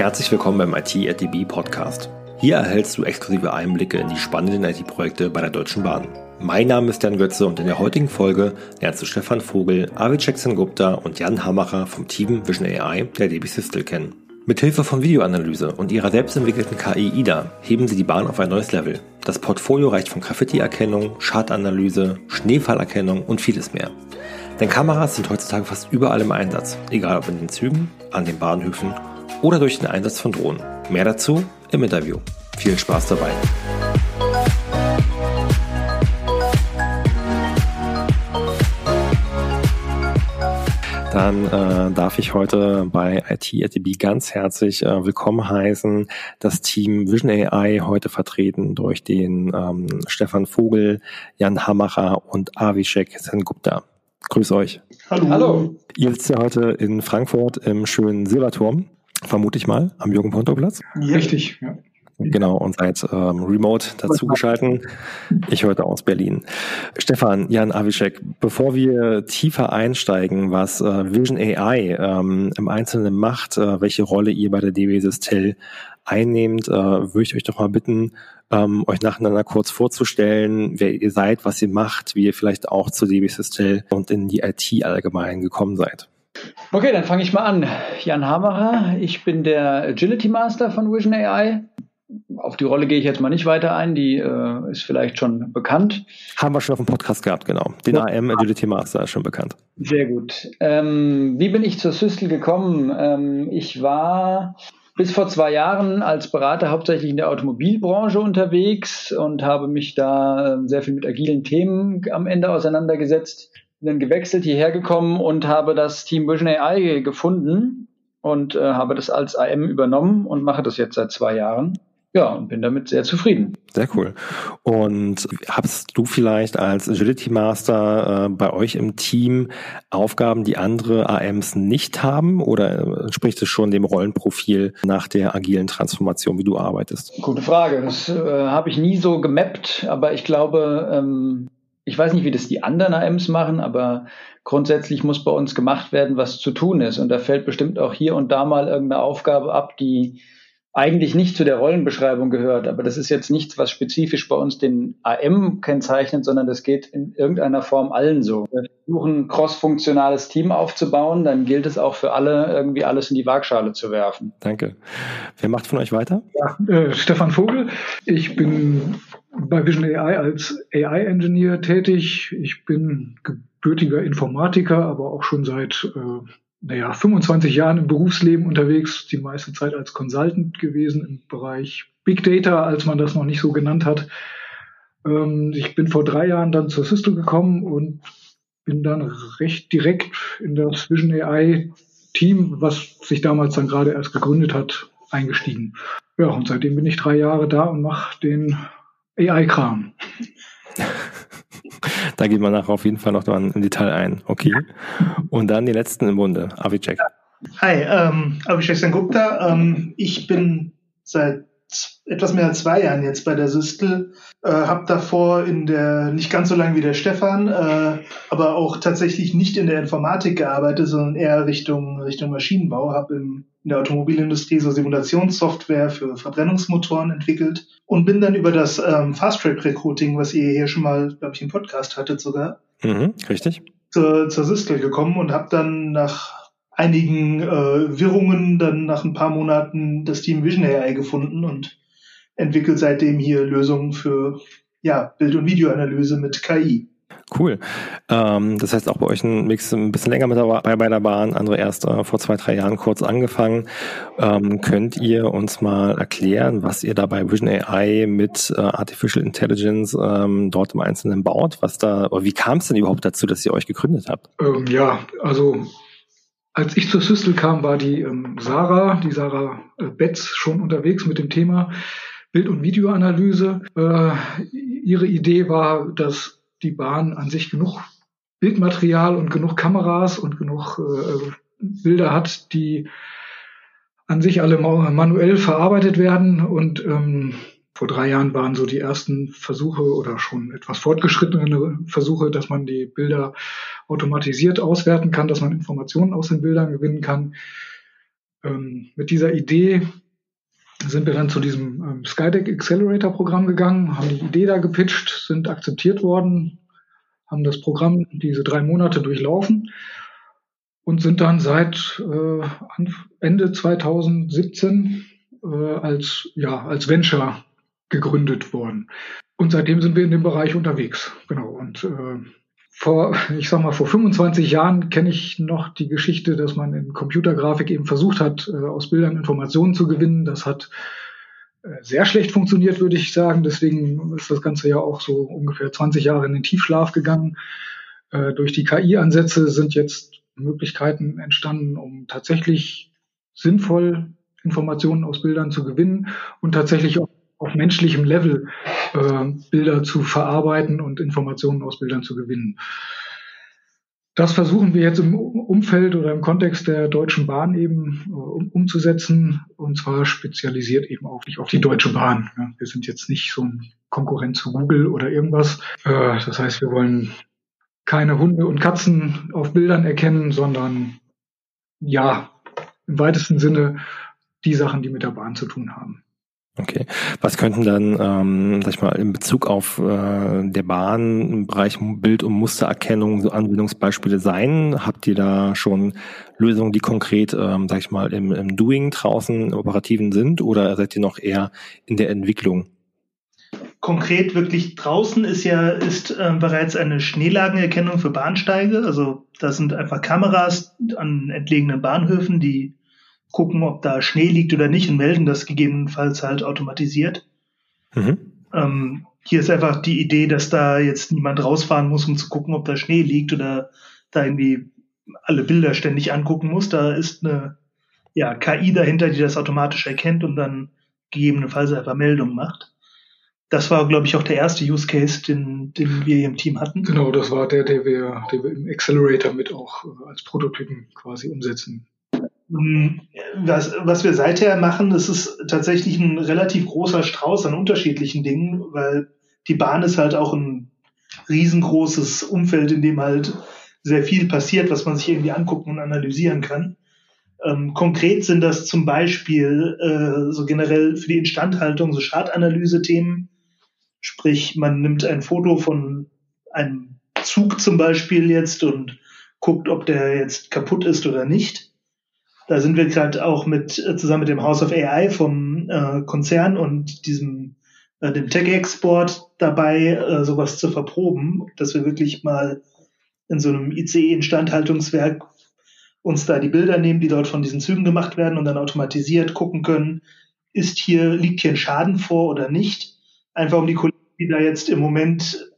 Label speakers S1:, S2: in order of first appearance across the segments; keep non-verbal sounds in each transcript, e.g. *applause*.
S1: Herzlich willkommen beim IT at DB Podcast. Hier erhältst du exklusive Einblicke in die spannenden IT-Projekte bei der Deutschen Bahn. Mein Name ist Jan Götze und in der heutigen Folge lernst du Stefan Vogel, Avicek Gupta und Jan Hamacher vom Team Vision AI der DB Systel kennen. Mithilfe von Videoanalyse und ihrer selbstentwickelten KI IDA heben sie die Bahn auf ein neues Level. Das Portfolio reicht von Graffiti-Erkennung, Schadanalyse, Schneefallerkennung und vieles mehr. Denn Kameras sind heutzutage fast überall im Einsatz, egal ob in den Zügen, an den Bahnhöfen oder durch den Einsatz von Drohnen. Mehr dazu im Interview. Viel Spaß dabei! dann äh, darf ich heute bei IT ganz herzlich äh, willkommen heißen. Das Team Vision AI heute vertreten durch den ähm, Stefan Vogel, Jan Hamacher und Avishek Sengupta. Grüß euch.
S2: Hallo. Hallo.
S1: Ihr sitzt ja heute in Frankfurt im schönen Silberturm, vermute ich mal, am Jürgen-Ponto-Platz.
S2: Richtig, ja.
S1: Genau, und seid ähm, remote dazugeschalten. Ich heute aus Berlin. Stefan, Jan Avicek, bevor wir tiefer einsteigen, was äh, Vision AI ähm, im Einzelnen macht, äh, welche Rolle ihr bei der DB Sistel einnehmt, äh, würde ich euch doch mal bitten, ähm, euch nacheinander kurz vorzustellen, wer ihr seid, was ihr macht, wie ihr vielleicht auch zu DB Sistel und in die IT allgemein gekommen seid.
S2: Okay, dann fange ich mal an. Jan Hamacher, ich bin der Agility Master von Vision AI auf die Rolle gehe ich jetzt mal nicht weiter ein, die äh, ist vielleicht schon bekannt.
S1: Haben wir schon auf dem Podcast gehabt, genau. Den ja. AM Agility Master ist schon bekannt.
S2: Sehr gut. Ähm, wie bin ich zur Systel gekommen? Ähm, ich war bis vor zwei Jahren als Berater hauptsächlich in der Automobilbranche unterwegs und habe mich da ähm, sehr viel mit agilen Themen am Ende auseinandergesetzt. Bin dann gewechselt, hierher gekommen und habe das Team Vision AI gefunden und äh, habe das als AM übernommen und mache das jetzt seit zwei Jahren. Ja, und bin damit sehr zufrieden.
S1: Sehr cool. Und hast du vielleicht als Agility Master äh, bei euch im Team Aufgaben, die andere AMs nicht haben? Oder entspricht es schon dem Rollenprofil nach der agilen Transformation, wie du arbeitest?
S2: Gute Frage. Das äh, habe ich nie so gemappt, aber ich glaube, ähm, ich weiß nicht, wie das die anderen AMs machen, aber grundsätzlich muss bei uns gemacht werden, was zu tun ist. Und da fällt bestimmt auch hier und da mal irgendeine Aufgabe ab, die eigentlich nicht zu der Rollenbeschreibung gehört, aber das ist jetzt nichts, was spezifisch bei uns den AM kennzeichnet, sondern das geht in irgendeiner Form allen so. Wir versuchen, cross-funktionales Team aufzubauen, dann gilt es auch für alle, irgendwie alles in die Waagschale zu werfen.
S1: Danke. Wer macht von euch weiter?
S3: Ja, äh, Stefan Vogel. Ich bin bei Vision AI als AI-Engineer tätig. Ich bin gebürtiger Informatiker, aber auch schon seit äh, naja, 25 Jahren im Berufsleben unterwegs, die meiste Zeit als Consultant gewesen im Bereich Big Data, als man das noch nicht so genannt hat. Ähm, ich bin vor drei Jahren dann zur Cisco gekommen und bin dann recht direkt in das Vision AI Team, was sich damals dann gerade erst gegründet hat, eingestiegen. Ja, und seitdem bin ich drei Jahre da und mache den AI-Kram. *laughs*
S1: Da gehen wir nachher auf jeden Fall noch mal im Detail ein. Okay. Und dann die letzten im Bunde. Avicek.
S4: Hi, ähm, Avicek Sengupta. Ähm, ich bin seit etwas mehr als zwei Jahren jetzt bei der Systel. Äh, habe davor in der, nicht ganz so lange wie der Stefan, äh, aber auch tatsächlich nicht in der Informatik gearbeitet, sondern eher Richtung, Richtung Maschinenbau. Habe in der Automobilindustrie so Simulationssoftware für Verbrennungsmotoren entwickelt und bin dann über das ähm, Fast Track Recruiting, was ihr hier schon mal, glaube ich, im Podcast hattet sogar.
S1: Mhm, richtig.
S4: Zur, zur Systel gekommen und habe dann nach einigen äh, Wirrungen dann nach ein paar Monaten das Team Vision AI gefunden und entwickelt seitdem hier Lösungen für ja, Bild- und Videoanalyse mit KI.
S1: Cool. Ähm, das heißt auch bei euch ein Mix ein bisschen länger mit dabei bei der Bahn, andere erst äh, vor zwei, drei Jahren kurz angefangen. Ähm, könnt ihr uns mal erklären, was ihr da bei Vision AI mit äh, Artificial Intelligence ähm, dort im Einzelnen baut? Was da, oder wie kam es denn überhaupt dazu, dass ihr euch gegründet habt?
S3: Ähm, ja, also als ich zur Systel kam, war die ähm, Sarah, die Sarah äh, Betz, schon unterwegs mit dem Thema Bild- und Videoanalyse. Äh, ihre Idee war, dass die Bahn an sich genug Bildmaterial und genug Kameras und genug äh, Bilder hat, die an sich alle manuell verarbeitet werden und ähm, vor drei Jahren waren so die ersten Versuche oder schon etwas fortgeschrittene Versuche, dass man die Bilder automatisiert auswerten kann, dass man Informationen aus den Bildern gewinnen kann. Ähm, mit dieser Idee sind wir dann zu diesem ähm, Skydeck Accelerator Programm gegangen, haben die Idee da gepitcht, sind akzeptiert worden, haben das Programm diese drei Monate durchlaufen und sind dann seit äh, Ende 2017 äh, als, ja, als Venture gegründet worden. Und seitdem sind wir in dem Bereich unterwegs. Genau. Und äh, vor, ich sag mal, vor 25 Jahren kenne ich noch die Geschichte, dass man in Computergrafik eben versucht hat, äh, aus Bildern Informationen zu gewinnen. Das hat äh, sehr schlecht funktioniert, würde ich sagen. Deswegen ist das Ganze ja auch so ungefähr 20 Jahre in den Tiefschlaf gegangen. Äh, durch die KI-Ansätze sind jetzt Möglichkeiten entstanden, um tatsächlich sinnvoll Informationen aus Bildern zu gewinnen und tatsächlich auch auf menschlichem Level äh, Bilder zu verarbeiten und Informationen aus Bildern zu gewinnen. Das versuchen wir jetzt im Umfeld oder im Kontext der Deutschen Bahn eben äh, um, umzusetzen und zwar spezialisiert eben auch nicht auf die Deutsche Bahn. Ja, wir sind jetzt nicht so ein Konkurrent zu Google oder irgendwas. Äh, das heißt, wir wollen keine Hunde und Katzen auf Bildern erkennen, sondern ja, im weitesten Sinne die Sachen, die mit der Bahn zu tun haben.
S1: Okay. Was könnten dann, ähm, sag ich mal, in Bezug auf äh, der Bahn im Bereich Bild- und Mustererkennung so Anwendungsbeispiele sein? Habt ihr da schon Lösungen, die konkret, ähm, sag ich mal, im, im Doing draußen im Operativen sind oder seid ihr noch eher in der Entwicklung?
S4: Konkret wirklich draußen ist ja ist äh, bereits eine Schneelagenerkennung für Bahnsteige. Also da sind einfach Kameras an entlegenen Bahnhöfen, die gucken, ob da Schnee liegt oder nicht und melden das gegebenenfalls halt automatisiert. Mhm. Ähm, hier ist einfach die Idee, dass da jetzt niemand rausfahren muss, um zu gucken, ob da Schnee liegt oder da irgendwie alle Bilder ständig angucken muss. Da ist eine ja, KI dahinter, die das automatisch erkennt und dann gegebenenfalls einfach Meldungen macht. Das war, glaube ich, auch der erste Use Case, den, den wir hier im Team hatten.
S3: Genau, das war der, der wir, den wir im Accelerator mit auch äh, als Prototypen quasi umsetzen
S4: was, was wir seither machen, das ist tatsächlich ein relativ großer Strauß an unterschiedlichen Dingen, weil die Bahn ist halt auch ein riesengroßes Umfeld, in dem halt sehr viel passiert, was man sich irgendwie angucken und analysieren kann. Ähm, konkret sind das zum Beispiel äh, so generell für die Instandhaltung so Schadanalyse-Themen. Sprich, man nimmt ein Foto von einem Zug zum Beispiel jetzt und guckt, ob der jetzt kaputt ist oder nicht da sind wir gerade auch mit äh, zusammen mit dem House of AI vom äh, Konzern und diesem äh, dem Tech-Export dabei, äh, sowas zu verproben, dass wir wirklich mal in so einem ICE-Instandhaltungswerk uns da die Bilder nehmen, die dort von diesen Zügen gemacht werden und dann automatisiert gucken können, ist hier, liegt hier ein Schaden vor oder nicht. Einfach um die Kollegen, die da jetzt im Moment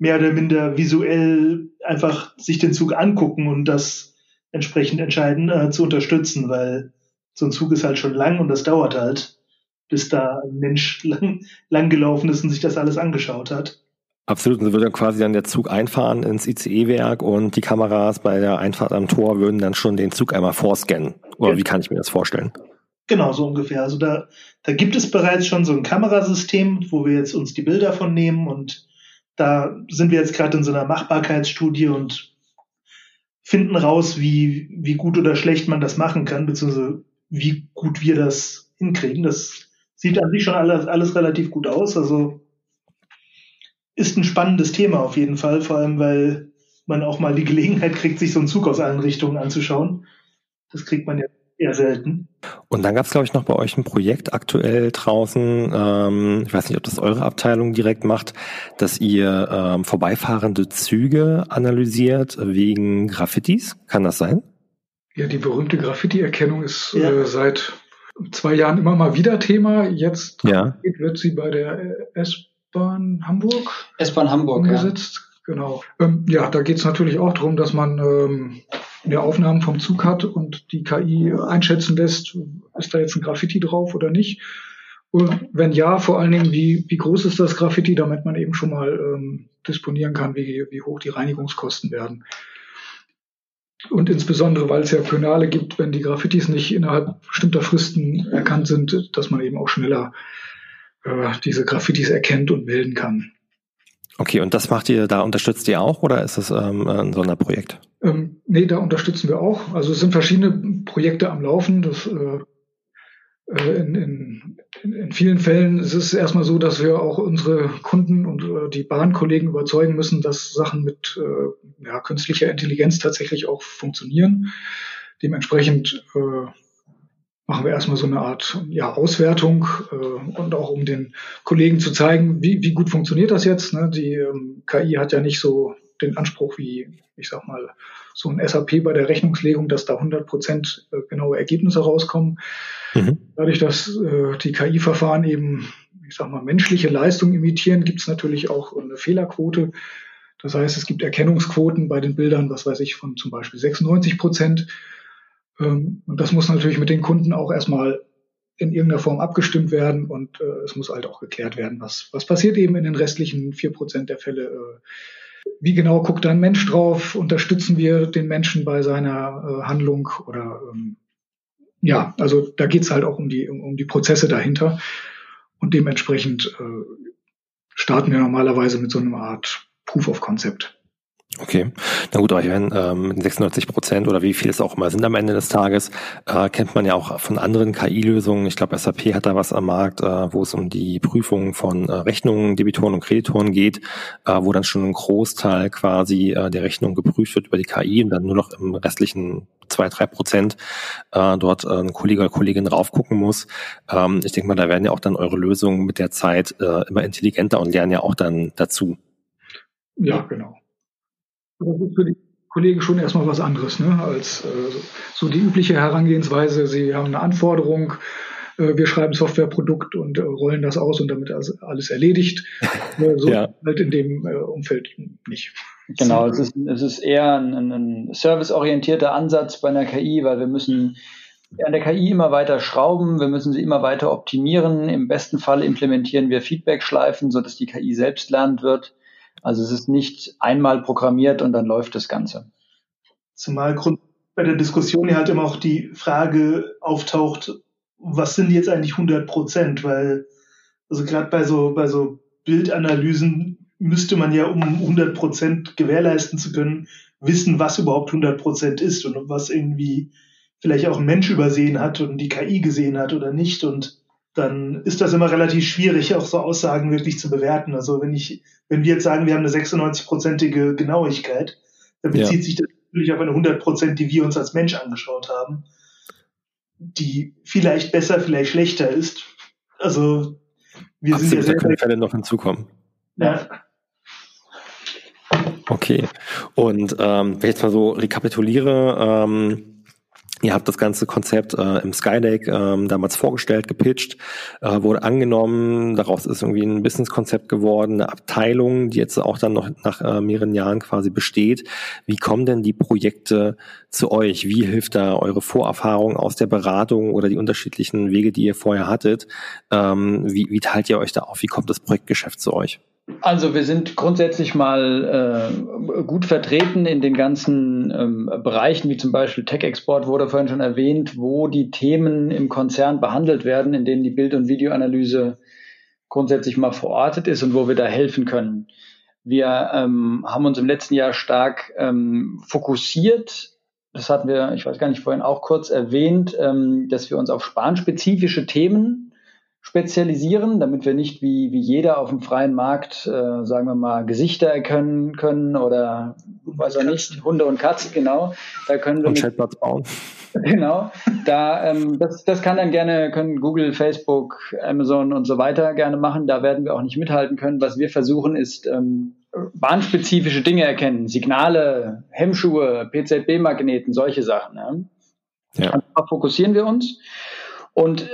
S4: mehr oder minder visuell einfach sich den Zug angucken und das entsprechend entscheiden, äh, zu unterstützen, weil so ein Zug ist halt schon lang und das dauert halt, bis da ein Mensch *laughs* lang, lang gelaufen ist und sich das alles angeschaut hat.
S1: Absolut, und so würde dann quasi dann der Zug einfahren ins ICE-Werk und die Kameras bei der Einfahrt am Tor würden dann schon den Zug einmal vorscannen. Oder ja. wie kann ich mir das vorstellen?
S4: Genau, so ungefähr. Also da, da gibt es bereits schon so ein Kamerasystem, wo wir jetzt uns die Bilder von nehmen und da sind wir jetzt gerade in so einer Machbarkeitsstudie und finden raus, wie, wie gut oder schlecht man das machen kann, beziehungsweise wie gut wir das hinkriegen. Das sieht an sich schon alles, alles relativ gut aus. Also ist ein spannendes Thema auf jeden Fall, vor allem weil man auch mal die Gelegenheit kriegt, sich so einen Zug aus allen Richtungen anzuschauen. Das kriegt man ja eher selten.
S1: Und dann gab es, glaube ich, noch bei euch ein Projekt aktuell draußen, ähm, ich weiß nicht, ob das eure Abteilung direkt macht, dass ihr ähm, vorbeifahrende Züge analysiert wegen Graffitis. Kann das sein?
S3: Ja, die berühmte Graffiti-Erkennung ist ja. äh, seit zwei Jahren immer mal wieder Thema. Jetzt ja. wird sie bei der S-Bahn Hamburg,
S2: S-Bahn Hamburg
S3: umgesetzt. Ja. Genau. Ähm, ja, da geht es natürlich auch darum, dass man ähm, der Aufnahmen vom Zug hat und die KI einschätzen lässt, ist da jetzt ein Graffiti drauf oder nicht. Und wenn ja, vor allen Dingen, wie, wie groß ist das Graffiti, damit man eben schon mal ähm, disponieren kann, wie, wie hoch die Reinigungskosten werden. Und insbesondere, weil es ja Penale gibt, wenn die Graffitis nicht innerhalb bestimmter Fristen erkannt sind, dass man eben auch schneller äh, diese Graffitis erkennt und melden kann.
S1: Okay, und das macht ihr, da unterstützt ihr auch oder ist das ähm, ein Sonderprojekt?
S3: Ähm, nee, da unterstützen wir auch. Also es sind verschiedene Projekte am Laufen. Das, äh, äh in, in, in vielen Fällen ist es erstmal so, dass wir auch unsere Kunden und äh, die Bahnkollegen überzeugen müssen, dass Sachen mit äh, ja, künstlicher Intelligenz tatsächlich auch funktionieren. Dementsprechend äh, machen wir erstmal so eine Art ja, Auswertung äh, und auch um den Kollegen zu zeigen, wie, wie gut funktioniert das jetzt. Ne? Die ähm, KI hat ja nicht so den Anspruch wie, ich sag mal, so ein SAP bei der Rechnungslegung, dass da 100 Prozent äh, genaue Ergebnisse rauskommen. Mhm. Dadurch, dass äh, die KI-Verfahren eben, ich sag mal, menschliche Leistung imitieren, gibt es natürlich auch eine Fehlerquote. Das heißt, es gibt Erkennungsquoten bei den Bildern, was weiß ich, von zum Beispiel 96 Prozent. Ähm, und das muss natürlich mit den Kunden auch erstmal in irgendeiner Form abgestimmt werden und äh, es muss halt auch geklärt werden, was, was passiert eben in den restlichen vier Prozent der Fälle. Äh, wie genau guckt ein Mensch drauf? Unterstützen wir den Menschen bei seiner äh, Handlung oder ähm, ja, also da geht's halt auch um die, um, um die Prozesse dahinter. Und dementsprechend äh, starten wir normalerweise mit so einer Art Proof of Concept.
S1: Okay, na gut, aber ich meine, ähm, 96 Prozent oder wie viel es auch immer sind am Ende des Tages, äh, kennt man ja auch von anderen KI-Lösungen. Ich glaube, SAP hat da was am Markt, äh, wo es um die Prüfung von äh, Rechnungen, Debitoren und Kreditoren geht, äh, wo dann schon ein Großteil quasi äh, der Rechnung geprüft wird über die KI und dann nur noch im restlichen zwei, drei Prozent äh, dort äh, ein Kollege oder Kollegin raufgucken muss. Ähm, ich denke mal, da werden ja auch dann eure Lösungen mit der Zeit äh, immer intelligenter und lernen ja auch dann dazu.
S3: Ja, genau. Das ist für die Kollegen schon erstmal was anderes, ne, als äh, so die übliche Herangehensweise. Sie haben eine Anforderung, äh, wir schreiben Softwareprodukt und äh, rollen das aus und damit alles erledigt. *laughs* Äh, so ja. halt in dem äh, Umfeld nicht.
S2: Genau, es ist, es ist eher ein, ein serviceorientierter Ansatz bei einer KI, weil wir müssen an der KI immer weiter schrauben, wir müssen sie immer weiter optimieren. Im besten Fall implementieren wir Feedback-Schleifen, sodass die KI selbst lernt wird. Also es ist nicht einmal programmiert und dann läuft das Ganze.
S4: Zumal bei der Diskussion ja halt immer auch die Frage auftaucht, was sind jetzt eigentlich 100 Prozent? Weil, also gerade bei so, bei so Bildanalysen müsste man ja, um 100 Prozent gewährleisten zu können, wissen, was überhaupt 100 Prozent ist und was irgendwie vielleicht auch ein Mensch übersehen hat und die KI gesehen hat oder nicht. Und dann ist das immer relativ schwierig, auch so Aussagen wirklich zu bewerten. Also wenn ich, wenn wir jetzt sagen, wir haben eine 96-prozentige Genauigkeit, dann bezieht ja. sich das natürlich auf eine 100 Prozent, die wir uns als Mensch angeschaut haben, die vielleicht besser, vielleicht schlechter ist. Also wir
S1: sind ja sehr, können Fälle noch hinzukommen.
S4: Ja.
S1: Okay. Und ähm, wenn ich jetzt mal so rekapituliere, ähm, Ihr habt das ganze Konzept äh, im Skylake ähm, damals vorgestellt, gepitcht, äh, wurde angenommen. Daraus ist irgendwie ein Businesskonzept geworden, eine Abteilung, die jetzt auch dann noch nach äh, mehreren Jahren quasi besteht. Wie kommen denn die Projekte zu euch? Wie hilft da eure Vorerfahrung aus der Beratung oder die unterschiedlichen Wege, die ihr vorher hattet? Ähm, wie, wie teilt ihr euch da auf? Wie kommt das Projektgeschäft zu euch?
S2: Also wir sind grundsätzlich mal äh, gut vertreten in den ganzen ähm, Bereichen, wie zum Beispiel Tech-Export wurde vorhin schon erwähnt, wo die Themen im Konzern behandelt werden, in denen die Bild- und Videoanalyse grundsätzlich mal verortet ist und wo wir da helfen können. Wir ähm, haben uns im letzten Jahr stark ähm, fokussiert. Das hatten wir, ich weiß gar nicht, vorhin auch kurz erwähnt, ähm, dass wir uns auf spanspezifische Themen spezialisieren, damit wir nicht wie, wie jeder auf dem freien Markt, äh, sagen wir mal, Gesichter erkennen können oder weiß auch nicht, Hunde und Katzen, genau. Da können wir
S1: und Chatbots bauen. *laughs*
S2: Genau. Da, ähm, das, das kann dann gerne, können Google, Facebook, Amazon und so weiter gerne machen. Da werden wir auch nicht mithalten können. Was wir versuchen, ist ähm, bahnspezifische Dinge erkennen. Signale, Hemmschuhe, PZB-Magneten, solche Sachen. Ne? Ja. Darauf fokussieren wir uns. Und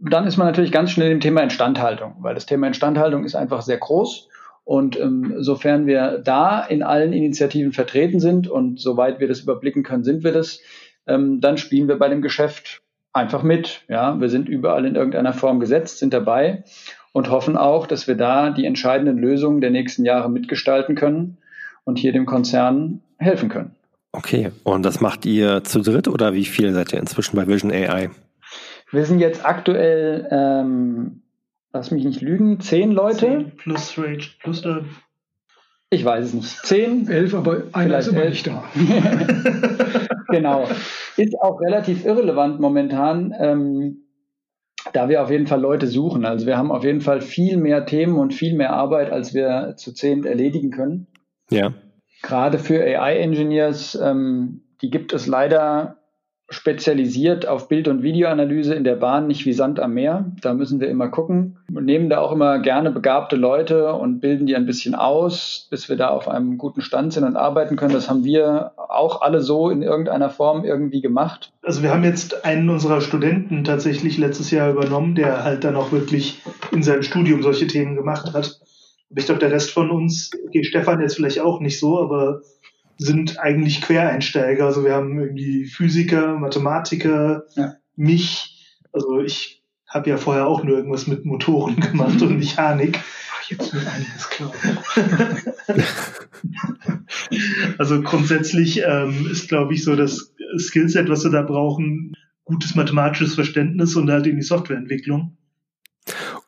S2: dann ist man natürlich ganz schnell im Thema Instandhaltung, weil das Thema Instandhaltung ist einfach sehr groß. Und ähm, sofern wir da in allen Initiativen vertreten sind und soweit wir das überblicken können, sind wir das, ähm, dann spielen wir bei dem Geschäft einfach mit. Ja, wir sind überall in irgendeiner Form gesetzt, sind dabei und hoffen auch, dass wir da die entscheidenden Lösungen der nächsten Jahre mitgestalten können und hier dem Konzern helfen können.
S1: Okay, und das macht ihr zu dritt oder wie viel seid ihr inzwischen bei Vision AI?
S2: Wir sind jetzt aktuell, ähm, lass mich nicht lügen, zehn Leute. Zehn
S4: plus Rage, plus äh,
S2: Ich weiß es nicht. Zehn?
S3: Elf, aber einer ist immer elf. nicht da. *laughs*
S2: genau. Ist auch relativ irrelevant momentan, ähm, da wir auf jeden Fall Leute suchen. Also wir haben auf jeden Fall viel mehr Themen und viel mehr Arbeit, als wir zu zehn erledigen können.
S1: Ja.
S2: Gerade für AI-Engineers, ähm, die gibt es leider spezialisiert auf Bild- und Videoanalyse in der Bahn nicht wie Sand am Meer. Da müssen wir immer gucken. Wir nehmen da auch immer gerne begabte Leute und bilden die ein bisschen aus, bis wir da auf einem guten Stand sind und arbeiten können. Das haben wir auch alle so in irgendeiner Form irgendwie gemacht.
S4: Also wir haben jetzt einen unserer Studenten tatsächlich letztes Jahr übernommen, der halt dann auch wirklich in seinem Studium solche Themen gemacht hat. Ich glaube, der Rest von uns, okay, Stefan jetzt vielleicht auch nicht so, aber sind eigentlich Quereinsteiger. Also wir haben irgendwie Physiker, Mathematiker, ja. mich. Also ich habe ja vorher auch nur irgendwas mit Motoren *laughs* gemacht und Mechanik.
S3: Ach, jetzt wird einiges klar. *laughs*
S4: also grundsätzlich ähm, ist, glaube ich, so das Skillset, was wir da brauchen, gutes mathematisches Verständnis und halt in die Softwareentwicklung.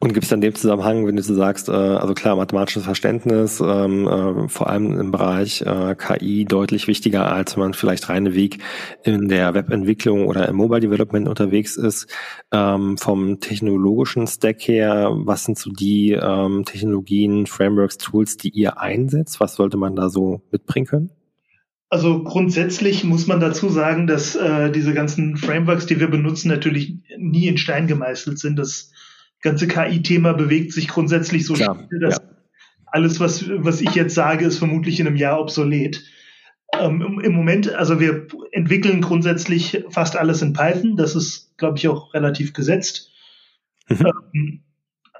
S1: Und gibt es dann dem Zusammenhang, wenn du so sagst, äh, also klar, mathematisches Verständnis, ähm, äh, vor allem im Bereich äh, KI deutlich wichtiger, als man vielleicht reine Weg in der Webentwicklung oder im Mobile Development unterwegs ist. Ähm, vom technologischen Stack her, was sind so die ähm, Technologien, Frameworks, Tools, die ihr einsetzt? Was sollte man da so mitbringen können?
S4: Also grundsätzlich muss man dazu sagen, dass äh, diese ganzen Frameworks, die wir benutzen, natürlich nie in Stein gemeißelt sind. Das ganze KI-Thema bewegt sich grundsätzlich so
S1: Klar,
S4: schnell, dass ja. alles, was, was ich jetzt sage, ist vermutlich in einem Jahr obsolet. Ähm, im, im, Moment, also wir entwickeln grundsätzlich fast alles in Python. Das ist, glaube ich, auch relativ gesetzt. Mhm. Ähm,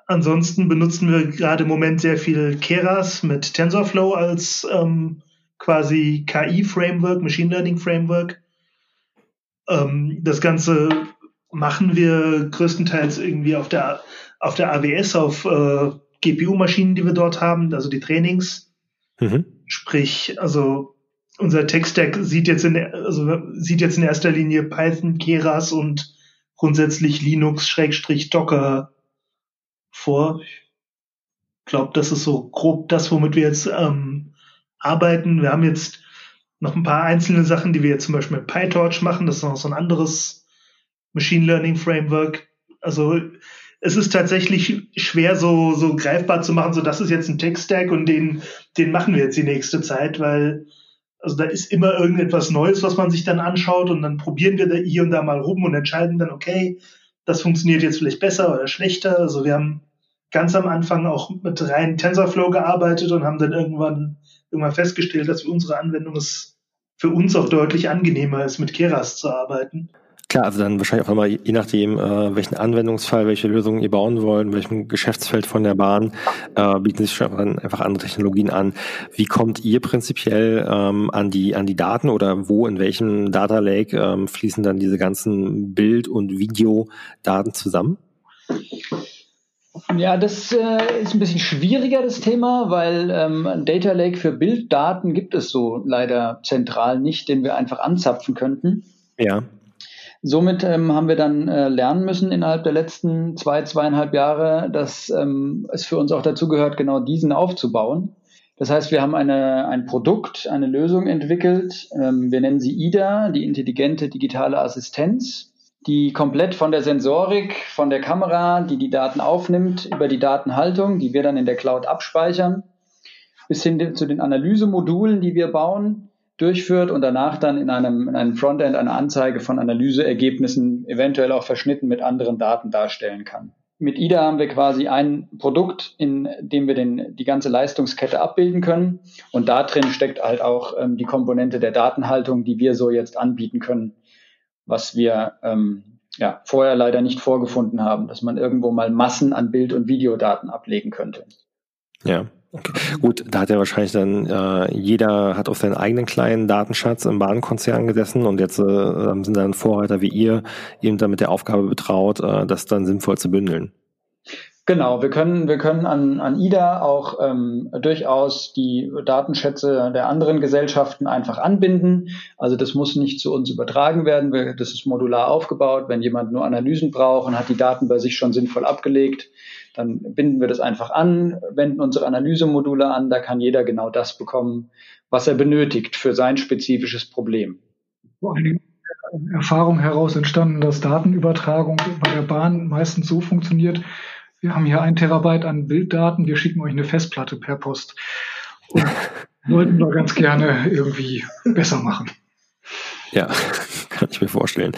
S4: ansonsten benutzen wir gerade im Moment sehr viel Keras mit TensorFlow als ähm, quasi KI-Framework, Machine Learning-Framework. Ähm, das Ganze machen wir größtenteils irgendwie auf der, auf der AWS, auf äh, GPU-Maschinen, die wir dort haben, also die Trainings. Mhm. Sprich, also unser Tech-Stack sieht jetzt in, also sieht jetzt in erster Linie Python, Keras und grundsätzlich Linux-Docker vor. Ich glaube, das ist so grob das, womit wir jetzt ähm, arbeiten. Wir haben jetzt noch ein paar einzelne Sachen, die wir jetzt zum Beispiel mit PyTorch machen. Das ist noch so ein anderes Machine Learning Framework. Also es ist tatsächlich schwer so, so greifbar zu machen, so das ist jetzt ein Tech-Stack und den, den machen wir jetzt die nächste Zeit, weil also da ist immer irgendetwas Neues, was man sich dann anschaut und dann probieren wir da hier und da mal rum und entscheiden dann, okay, das funktioniert jetzt vielleicht besser oder schlechter. Also wir haben ganz am Anfang auch mit rein TensorFlow gearbeitet und haben dann irgendwann, irgendwann festgestellt, dass für unsere Anwendung es für uns auch deutlich angenehmer ist, mit Keras zu arbeiten.
S1: Klar, also dann wahrscheinlich auch immer, je nachdem, äh, welchen Anwendungsfall, welche Lösungen ihr bauen wollt, in welchem Geschäftsfeld von der Bahn, äh, bieten sich schon dann einfach andere Technologien an. Wie kommt ihr prinzipiell ähm, an die an die Daten oder wo, in welchem Data Lake ähm, fließen dann diese ganzen Bild- und Videodaten zusammen?
S2: Ja, das äh, ist ein bisschen schwieriger, das Thema, weil ähm, ein Data Lake für Bilddaten gibt es so leider zentral nicht, den wir einfach anzapfen könnten.
S1: Ja.
S2: Somit ähm, haben wir dann äh, lernen müssen innerhalb der letzten zwei, zweieinhalb Jahre, dass ähm, es für uns auch dazu gehört, genau diesen aufzubauen. Das heißt, wir haben eine, ein Produkt, eine Lösung entwickelt. Ähm, wir nennen sie IDA, die intelligente digitale Assistenz, die komplett von der Sensorik, von der Kamera, die die Daten aufnimmt, über die Datenhaltung, die wir dann in der Cloud abspeichern, bis hin zu den Analysemodulen, die wir bauen, durchführt und danach dann in einem, in einem Frontend eine Anzeige von Analyseergebnissen eventuell auch verschnitten mit anderen Daten darstellen kann. Mit IDA haben wir quasi ein Produkt, in dem wir den, die ganze Leistungskette abbilden können. Und da drin steckt halt auch ähm, die Komponente der Datenhaltung, die wir so jetzt anbieten können, was wir ähm, ja, vorher leider nicht vorgefunden haben, dass man irgendwo mal Massen an Bild- und Videodaten ablegen könnte.
S1: Ja, Gut, da hat ja wahrscheinlich dann äh, jeder hat auf seinen eigenen kleinen Datenschatz im Bahnkonzern gesessen und jetzt äh, sind dann Vorreiter wie ihr eben damit der Aufgabe betraut, äh, das dann sinnvoll zu bündeln.
S2: Genau, wir können, wir können an, an IDA auch ähm, durchaus die Datenschätze der anderen Gesellschaften einfach anbinden. Also das muss nicht zu uns übertragen werden. Das ist modular aufgebaut. Wenn jemand nur Analysen braucht und hat die Daten bei sich schon sinnvoll abgelegt, dann binden wir das einfach an, wenden unsere Analysemodule an. Da kann jeder genau das bekommen, was er benötigt für sein spezifisches Problem.
S3: Erfahrung heraus entstanden, dass Datenübertragung bei der Bahn meistens so funktioniert, wir haben hier ein Terabyte an Bilddaten, wir schicken euch eine Festplatte per Post. Und wollten wir ganz gerne irgendwie besser machen.
S1: Ja, *laughs* kann ich mir vorstellen.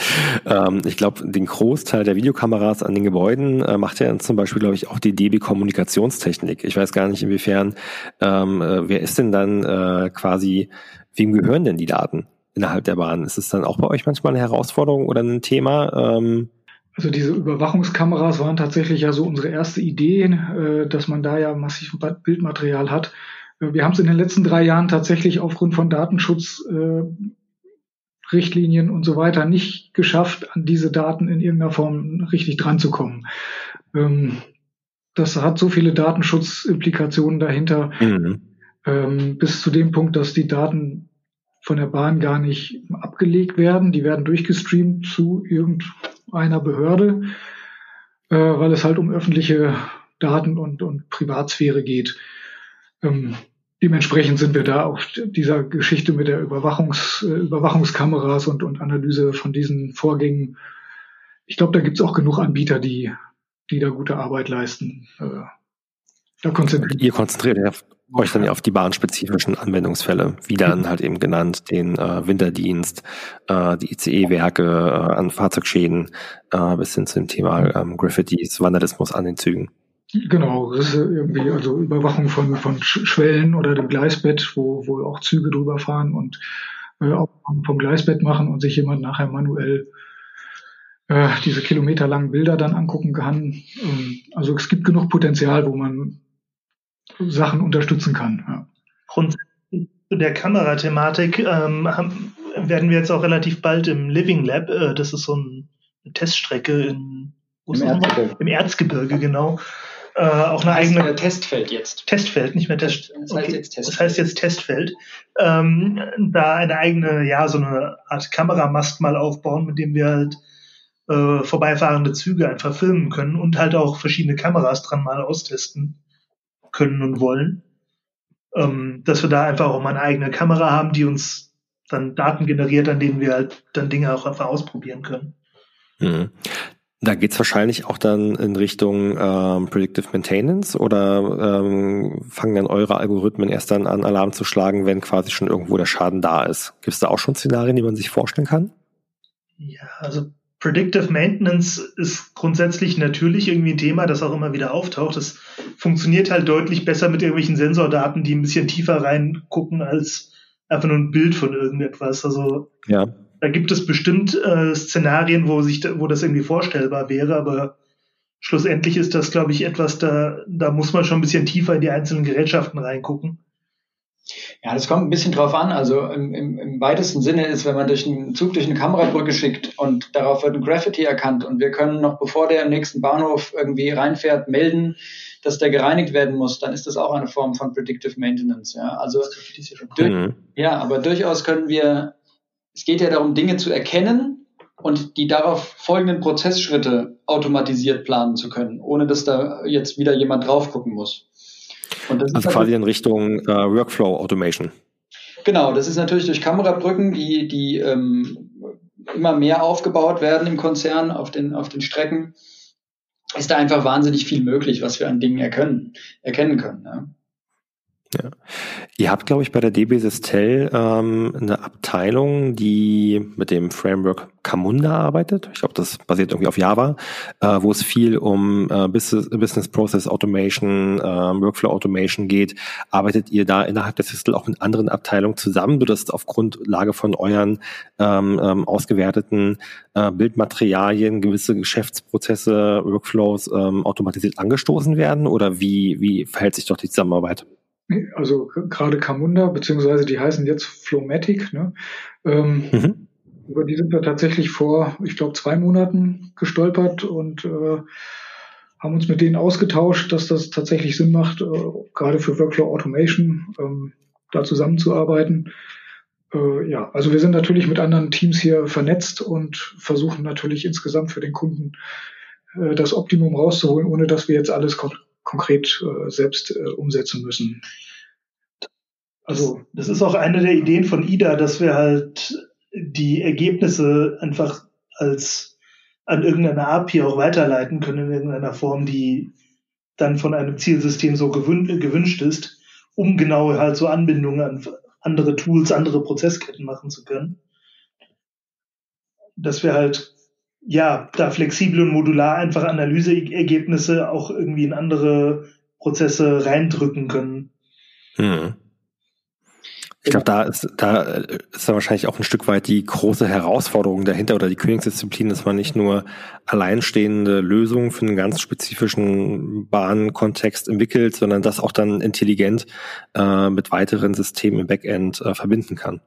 S1: Ähm, ich glaube, den Großteil der Videokameras an den Gebäuden äh, macht ja zum Beispiel, glaube ich, auch die DB Kommunikationstechnik. Ich weiß gar nicht, inwiefern, ähm, äh, wer ist denn dann äh, quasi, wem gehören denn die Daten innerhalb der Bahn? Ist es dann auch bei euch manchmal eine Herausforderung oder ein Thema? Ähm,
S3: also diese Überwachungskameras waren tatsächlich ja so unsere erste Idee, äh, dass man da ja massiv Bildmaterial hat. Äh, wir haben es in den letzten drei Jahren tatsächlich aufgrund von Datenschutzrichtlinien äh, und so weiter nicht geschafft, an diese Daten in irgendeiner Form richtig dran zu kommen. Ähm, das hat so viele Datenschutzimplikationen dahinter, mhm. Ähm, bis zu dem Punkt, dass die Daten von der Bahn gar nicht abgelegt werden. Die werden durchgestreamt zu irgendeinem einer Behörde, äh, weil es halt um öffentliche Daten und, und Privatsphäre geht. Ähm, dementsprechend sind wir da auf dieser Geschichte mit der Überwachungs, äh, Überwachungskameras und, und Analyse von diesen Vorgängen. Ich glaube, da gibt es auch genug Anbieter, die, die da gute Arbeit leisten. Äh,
S1: da konzentriert Ihr konzentriert euch dann ja auf die bahnspezifischen Anwendungsfälle, wie dann halt eben genannt, den äh, Winterdienst, äh, die ICE-Werke äh, an Fahrzeugschäden äh, bis hin zu dem Thema ähm, Graffitis, Vandalismus an den Zügen.
S3: Genau, das ist irgendwie also Überwachung von, von Schwellen oder dem Gleisbett, wo, wo auch Züge drüber fahren und äh, auch vom Gleisbett machen und sich jemand nachher manuell äh, diese kilometerlangen Bilder dann angucken kann. Ähm, also es gibt genug Potenzial, wo man Sachen unterstützen kann. Ja.
S4: Grundsätzlich zu der Kamerathematik ähm, haben, werden wir jetzt auch relativ bald im Living Lab, äh, das ist so ein, eine Teststrecke in,
S2: Im, Erzgebirge.
S4: Im Erzgebirge, genau. Äh, auch eine das eigene.
S2: Testfeld jetzt.
S4: Testfeld, nicht mehr Test.
S2: Das heißt, okay. jetzt, Testfeld.
S4: das heißt jetzt Testfeld. Ähm, da eine eigene, ja, so eine Art Kameramast mal aufbauen, mit dem wir halt äh, vorbeifahrende Züge einfach filmen können und halt auch verschiedene Kameras dran mal austesten können und wollen. Ähm, dass wir da einfach auch mal eine eigene Kamera haben, die uns dann Daten generiert, an denen wir halt dann Dinge auch einfach ausprobieren können.
S1: Mhm. Da geht's wahrscheinlich auch dann in Richtung ähm, Predictive Maintenance oder ähm, fangen dann eure Algorithmen erst dann an, Alarm zu schlagen, wenn quasi schon irgendwo der Schaden da ist? Gibt es da auch schon Szenarien, die man sich vorstellen kann?
S4: Ja, also Predictive Maintenance ist grundsätzlich natürlich irgendwie ein Thema, das auch immer wieder auftaucht. Das funktioniert halt deutlich besser mit irgendwelchen Sensordaten, die ein bisschen tiefer reingucken als einfach nur ein Bild von irgendetwas. Also ja. Da gibt es bestimmt äh, Szenarien, wo sich, wo das irgendwie vorstellbar wäre, aber schlussendlich ist das, glaube ich, etwas, da, da muss man schon ein bisschen tiefer in die einzelnen Gerätschaften reingucken.
S2: Ja, das kommt ein bisschen drauf an. Also im, im, im weitesten Sinne ist, wenn man durch einen Zug durch eine Kamerabrücke schickt und darauf wird ein Graffiti erkannt und wir können noch bevor der im nächsten Bahnhof irgendwie reinfährt, melden, dass der gereinigt werden muss, dann ist das auch eine Form von Predictive Maintenance. Ja, also durch, mhm. ja, aber durchaus können wir. Es geht ja darum, Dinge zu erkennen und die darauf folgenden Prozessschritte automatisiert planen zu können, ohne dass da jetzt wieder jemand drauf gucken muss
S1: also quasi in Richtung äh, Workflow Automation.
S2: Genau, das ist natürlich durch Kamerabrücken, die, die ähm, immer mehr aufgebaut werden im Konzern auf den, auf den Strecken, ist da einfach wahnsinnig viel möglich, was wir an Dingen erkennen, erkennen können. Ja.
S1: Ja. Ihr habt, glaube ich, bei der DB Sistel ähm, eine Abteilung, die mit dem Framework Camunda arbeitet. Ich glaube, das basiert irgendwie auf Java, äh, wo es viel um äh, Business, Business Process Automation, äh, Workflow Automation geht. Arbeitet ihr da innerhalb der Sistel auch mit anderen Abteilungen zusammen, sodass auf Grundlage von euren ähm, ähm, ausgewerteten äh, Bildmaterialien gewisse Geschäftsprozesse, Workflows ähm, automatisiert angestoßen werden? Oder wie, wie verhält sich doch die Zusammenarbeit?
S3: Also gerade Camunda, beziehungsweise die heißen jetzt Flowmatic, ne? Ähm, mhm. Über die sind wir tatsächlich vor, ich glaube, zwei Monaten gestolpert und äh, haben uns mit denen ausgetauscht, dass das tatsächlich Sinn macht, äh, gerade für Workflow Automation ähm, da zusammenzuarbeiten. Äh, ja, also wir sind natürlich mit anderen Teams hier vernetzt und versuchen natürlich insgesamt für den Kunden äh, das Optimum rauszuholen, ohne dass wir jetzt alles konkret äh, selbst äh, umsetzen müssen.
S4: Also das, ist auch eine der Ideen von IDA, dass wir halt die Ergebnisse einfach als an irgendeine API auch weiterleiten können in irgendeiner Form, die dann von einem Zielsystem so gewün gewünscht ist, um genau halt so Anbindungen an andere Tools, andere Prozessketten machen zu können. Dass wir halt ja da flexibel und modular einfach Analyseergebnisse auch irgendwie in andere Prozesse reindrücken können. Hm.
S1: Ich glaube, da ist, da ist dann wahrscheinlich auch ein Stück weit die große Herausforderung dahinter oder die Königsdisziplin, dass man nicht nur alleinstehende Lösungen für einen ganz spezifischen Bahnkontext entwickelt, sondern das auch dann intelligent äh, mit weiteren Systemen im Backend äh, verbinden kann.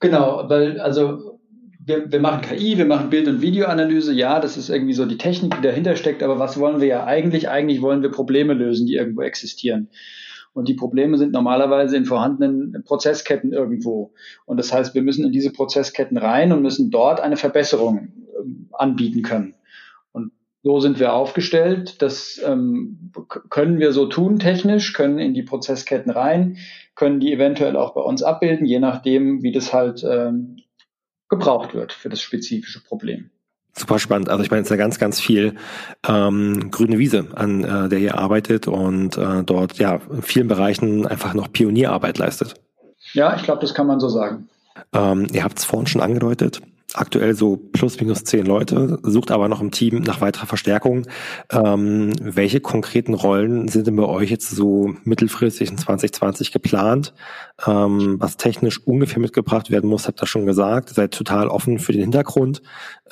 S2: Genau, weil also wir, wir machen KI, wir machen Bild- und Videoanalyse, ja, das ist irgendwie so die Technik, die dahinter steckt, aber was wollen wir ja eigentlich? Eigentlich wollen wir Probleme lösen, die irgendwo existieren. Und die Probleme sind normalerweise in vorhandenen Prozessketten irgendwo. Und das heißt, wir müssen in diese Prozessketten rein und müssen dort eine Verbesserung ähm, anbieten können. Und so sind wir aufgestellt. Das ähm, können wir so tun technisch, können in die Prozessketten rein, können die eventuell auch bei uns abbilden, je nachdem, wie das halt ähm, gebraucht wird für das spezifische Problem.
S1: Super spannend. Also ich meine, es ist ja ganz, ganz viel ähm, grüne Wiese, an äh, der ihr arbeitet und äh, dort ja in vielen Bereichen einfach noch Pionierarbeit leistet.
S2: Ja, ich glaube, das kann man so sagen.
S1: Ähm, ihr habt es vorhin schon angedeutet aktuell so plus minus zehn Leute, sucht aber noch im Team nach weiterer Verstärkung. Ähm, welche konkreten Rollen sind denn bei euch jetzt so mittelfristig in 2020 geplant? Ähm, was technisch ungefähr mitgebracht werden muss, habt ihr schon gesagt. Seid total offen für den Hintergrund,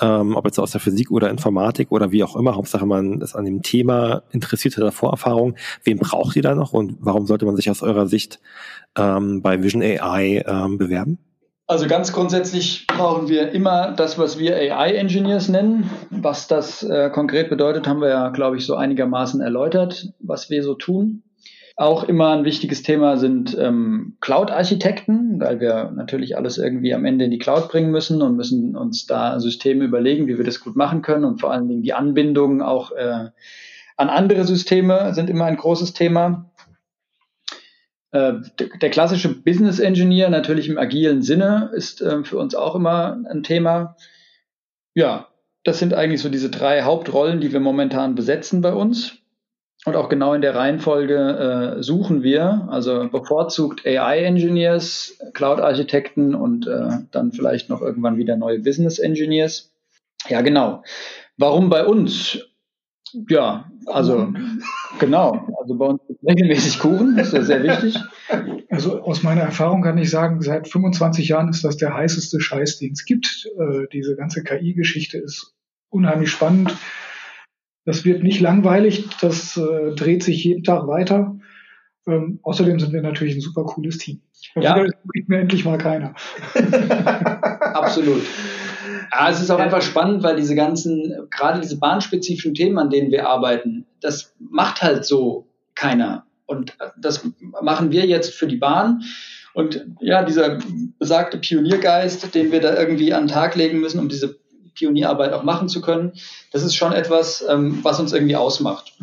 S1: ähm, ob jetzt aus der Physik oder Informatik oder wie auch immer. Hauptsache man ist an dem Thema interessiert, hat Vorerfahrung. Wen braucht ihr da noch und warum sollte man sich aus eurer Sicht ähm, bei Vision AI ähm, bewerben?
S2: Also ganz grundsätzlich brauchen wir immer das, was wir AI-Engineers nennen. Was das äh, konkret bedeutet, haben wir ja, glaube ich, so einigermaßen erläutert, was wir so tun. Auch immer ein wichtiges Thema sind ähm, Cloud-Architekten, weil wir natürlich alles irgendwie am Ende in die Cloud bringen müssen und müssen uns da Systeme überlegen, wie wir das gut machen können und vor allen Dingen die Anbindungen auch äh, an andere Systeme sind immer ein großes Thema. Äh, der klassische Business Engineer, natürlich im agilen Sinne, ist äh, für uns auch immer ein Thema. Ja, das sind eigentlich so diese drei Hauptrollen, die wir momentan besetzen bei uns. Und auch genau in der Reihenfolge äh, suchen wir, also bevorzugt AI-Engineers, Cloud-Architekten und äh, dann vielleicht noch irgendwann wieder neue Business-Engineers. Ja, genau. Warum bei uns? Ja, also genau. Also bei uns gibt regelmäßig Kuchen, das ist ja sehr wichtig.
S3: Also aus meiner Erfahrung kann ich sagen, seit 25 Jahren ist das der heißeste Scheiß, den es gibt. Äh, diese ganze KI-Geschichte ist unheimlich spannend. Das wird nicht langweilig, das äh, dreht sich jeden Tag weiter. Ähm, außerdem sind wir natürlich ein super cooles Team.
S2: Ja.
S3: Mir endlich mal keiner. *laughs*
S2: Absolut. Ja, es ist auch einfach spannend, weil diese ganzen, gerade diese bahnspezifischen Themen, an denen wir arbeiten, das macht halt so keiner. Und das machen wir jetzt für die Bahn. Und ja, dieser besagte Pioniergeist, den wir da irgendwie an den Tag legen müssen, um diese Pionierarbeit auch machen zu können, das ist schon etwas, ähm, was uns irgendwie ausmacht.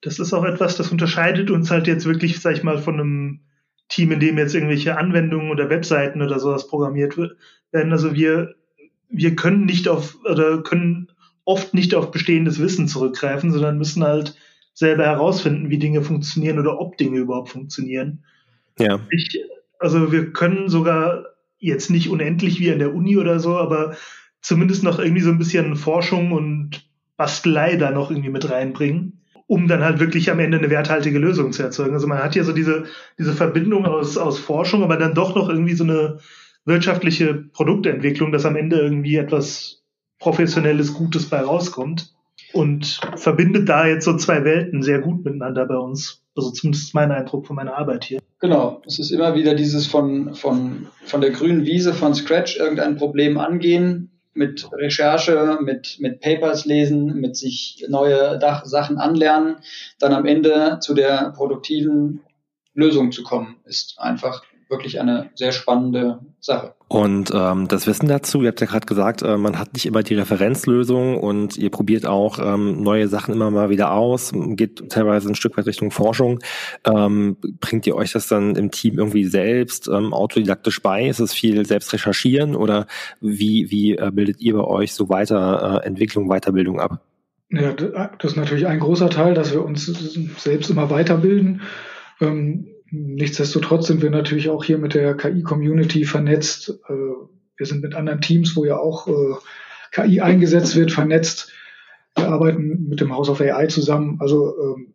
S4: Das ist auch etwas, das unterscheidet uns halt jetzt wirklich, sag ich mal, von einem Team, in dem jetzt irgendwelche Anwendungen oder Webseiten oder sowas programmiert werden. Also wir wir können nicht auf oder können oft nicht auf bestehendes Wissen zurückgreifen, sondern müssen halt selber herausfinden, wie Dinge funktionieren oder ob Dinge überhaupt funktionieren. Ja. Ich, also wir können sogar jetzt nicht unendlich wie an der Uni oder so, aber zumindest noch irgendwie so ein bisschen Forschung und Bastelei da noch irgendwie mit reinbringen, um dann halt wirklich am Ende eine werthaltige Lösung zu erzeugen. Also man hat ja so diese, diese Verbindung aus, aus Forschung, aber dann doch noch irgendwie so eine, wirtschaftliche Produktentwicklung, dass am Ende irgendwie etwas Professionelles, Gutes bei rauskommt und verbindet da jetzt so zwei Welten sehr gut miteinander bei uns. Also zumindest mein Eindruck von meiner Arbeit hier.
S2: Genau, es ist immer wieder dieses von, von, von der grünen Wiese, von Scratch irgendein Problem angehen, mit Recherche, mit, mit Papers lesen, mit sich neue Dach Sachen anlernen, dann am Ende zu der produktiven Lösung zu kommen, ist einfach wirklich eine sehr spannende Sache.
S1: Und ähm, das Wissen dazu, ihr habt ja gerade gesagt, äh, man hat nicht immer die Referenzlösung und ihr probiert auch ähm, neue Sachen immer mal wieder aus, geht teilweise ein Stück weit Richtung Forschung. Ähm, bringt ihr euch das dann im Team irgendwie selbst ähm, autodidaktisch bei? Ist es viel selbst recherchieren oder wie, wie äh, bildet ihr bei euch so weiter äh, Entwicklung, Weiterbildung ab?
S3: Ja, das ist natürlich ein großer Teil, dass wir uns selbst immer weiterbilden. Ähm, Nichtsdestotrotz sind wir natürlich auch hier mit der KI-Community vernetzt. Äh, wir sind mit anderen Teams, wo ja auch äh, KI eingesetzt wird, vernetzt. Wir arbeiten mit dem House of AI zusammen. Also ähm,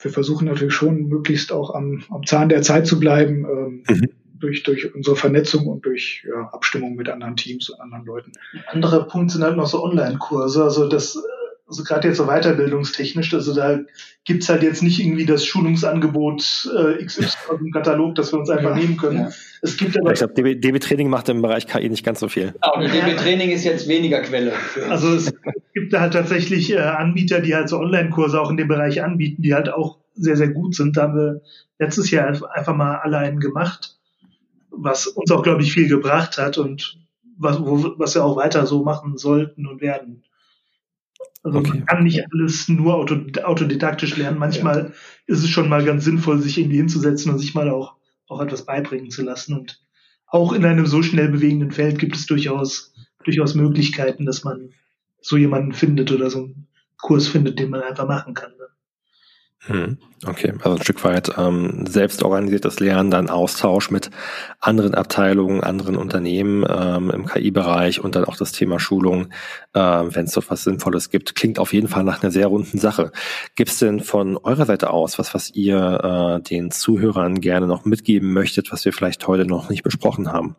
S3: wir versuchen natürlich schon möglichst auch am, am Zahn der Zeit zu bleiben, ähm, mhm. durch, durch unsere Vernetzung und durch ja, Abstimmung mit anderen Teams und anderen Leuten.
S4: Andere Punkte sind halt noch so Online-Kurse. Also das also gerade jetzt so weiterbildungstechnisch, also da gibt's halt jetzt nicht irgendwie das Schulungsangebot äh, XY im Katalog, das wir uns einfach ja, nehmen können. Ja.
S1: Es gibt aber ich glaube, DB, DB Training macht im Bereich KI nicht ganz so viel.
S2: Genau, DB Training ist jetzt weniger Quelle.
S4: Also es gibt da halt tatsächlich äh, Anbieter, die halt so Online-Kurse auch in dem Bereich anbieten, die halt auch sehr, sehr gut sind. Da haben wir letztes Jahr einfach mal alle einen gemacht, was uns auch, glaube ich, viel gebracht hat und was, wo, was wir auch weiter so machen sollten und werden. Also okay. man kann nicht alles nur autodidaktisch lernen. Manchmal ja. ist es schon mal ganz sinnvoll, sich irgendwie hinzusetzen und sich mal auch, auch etwas beibringen zu lassen. Und auch in einem so schnell bewegenden Feld gibt es durchaus, durchaus Möglichkeiten, dass man so jemanden findet oder so einen Kurs findet, den man einfach machen kann. Ne?
S1: Hm, okay, also ein Stück weit ähm, selbst organisiertes Lernen, dann Austausch mit anderen Abteilungen, anderen Unternehmen ähm, im KI-Bereich und dann auch das Thema Schulung, äh, wenn es dort was Sinnvolles gibt, klingt auf jeden Fall nach einer sehr runden Sache. Gibt es denn von eurer Seite aus was, was ihr äh, den Zuhörern gerne noch mitgeben möchtet, was wir vielleicht heute noch nicht besprochen haben?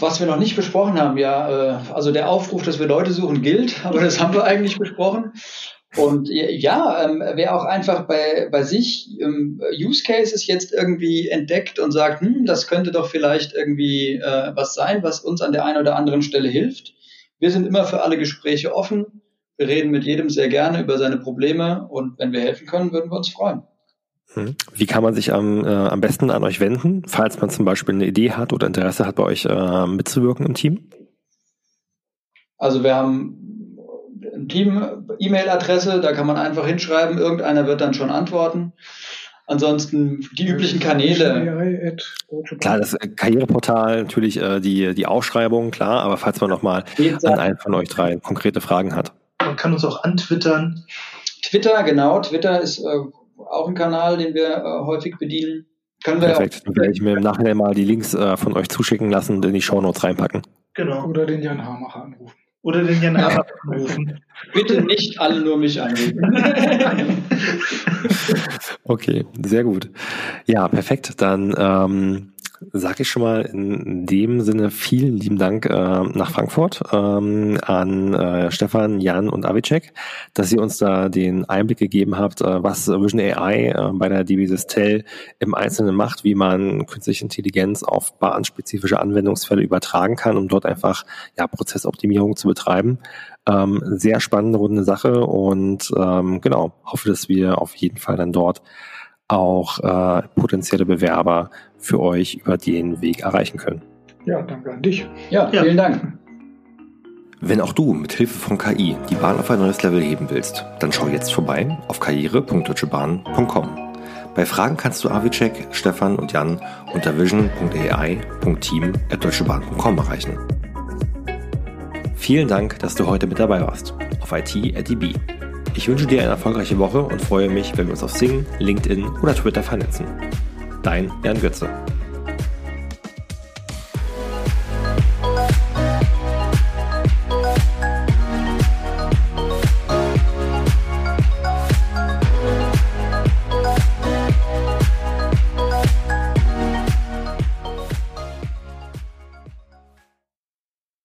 S2: Was wir noch nicht besprochen haben, ja, äh, also der Aufruf, dass wir Leute suchen, gilt, aber das haben wir eigentlich besprochen. Und ja, ähm, wer auch einfach bei, bei sich ähm, Use Cases jetzt irgendwie entdeckt und sagt, hm, das könnte doch vielleicht irgendwie äh, was sein, was uns an der einen oder anderen Stelle hilft. Wir sind immer für alle Gespräche offen. Wir reden mit jedem sehr gerne über seine Probleme und wenn wir helfen können, würden wir uns freuen.
S1: Hm. Wie kann man sich am, äh, am besten an euch wenden, falls man zum Beispiel eine Idee hat oder Interesse hat, bei euch äh, mitzuwirken im Team?
S2: Also wir haben Team-E-Mail-Adresse, da kann man einfach hinschreiben, irgendeiner wird dann schon antworten. Ansonsten die üblichen Kanäle.
S1: Klar, das Karriereportal, natürlich äh, die, die Ausschreibung, klar, aber falls man nochmal an einen von euch drei konkrete Fragen hat.
S4: Man kann uns auch antwittern.
S2: Twitter, genau. Twitter ist äh, auch ein Kanal, den wir äh, häufig bedienen.
S1: Können wir Perfekt. Dann werde ich mir im Nachhinein mal die Links äh, von euch zuschicken lassen und in die Shownotes reinpacken.
S3: Genau. Oder den Jan Hamacher anrufen.
S4: Oder den Jan Hamacher anrufen.
S2: Bitte nicht alle nur mich anrufen. *laughs*
S1: okay, sehr gut. Ja, perfekt. Dann ähm, sage ich schon mal in dem Sinne vielen lieben Dank äh, nach Frankfurt ähm, an äh, Stefan, Jan und Avicek, dass ihr uns da den Einblick gegeben habt, äh, was Vision AI äh, bei der DB Sistel im Einzelnen macht, wie man künstliche Intelligenz auf bahnspezifische Anwendungsfälle übertragen kann, um dort einfach ja Prozessoptimierung zu betreiben. Ähm, sehr spannende runde Sache und ähm, genau hoffe, dass wir auf jeden Fall dann dort auch äh, potenzielle Bewerber für euch über den Weg erreichen können.
S3: Ja, danke an dich.
S2: Ja, ja. vielen Dank.
S1: Wenn auch du mit Hilfe von KI die Bahn auf ein neues Level heben willst, dann schau jetzt vorbei auf karriere.deutschebahn.com. Bei Fragen kannst du Avicek, Stefan und Jan unter vision.ai.team.deutschebahn.com erreichen. Vielen Dank, dass du heute mit dabei warst auf IT at DB. Ich wünsche dir eine erfolgreiche Woche und freue mich, wenn wir uns auf Sing, LinkedIn oder Twitter vernetzen. Dein Jan Götze.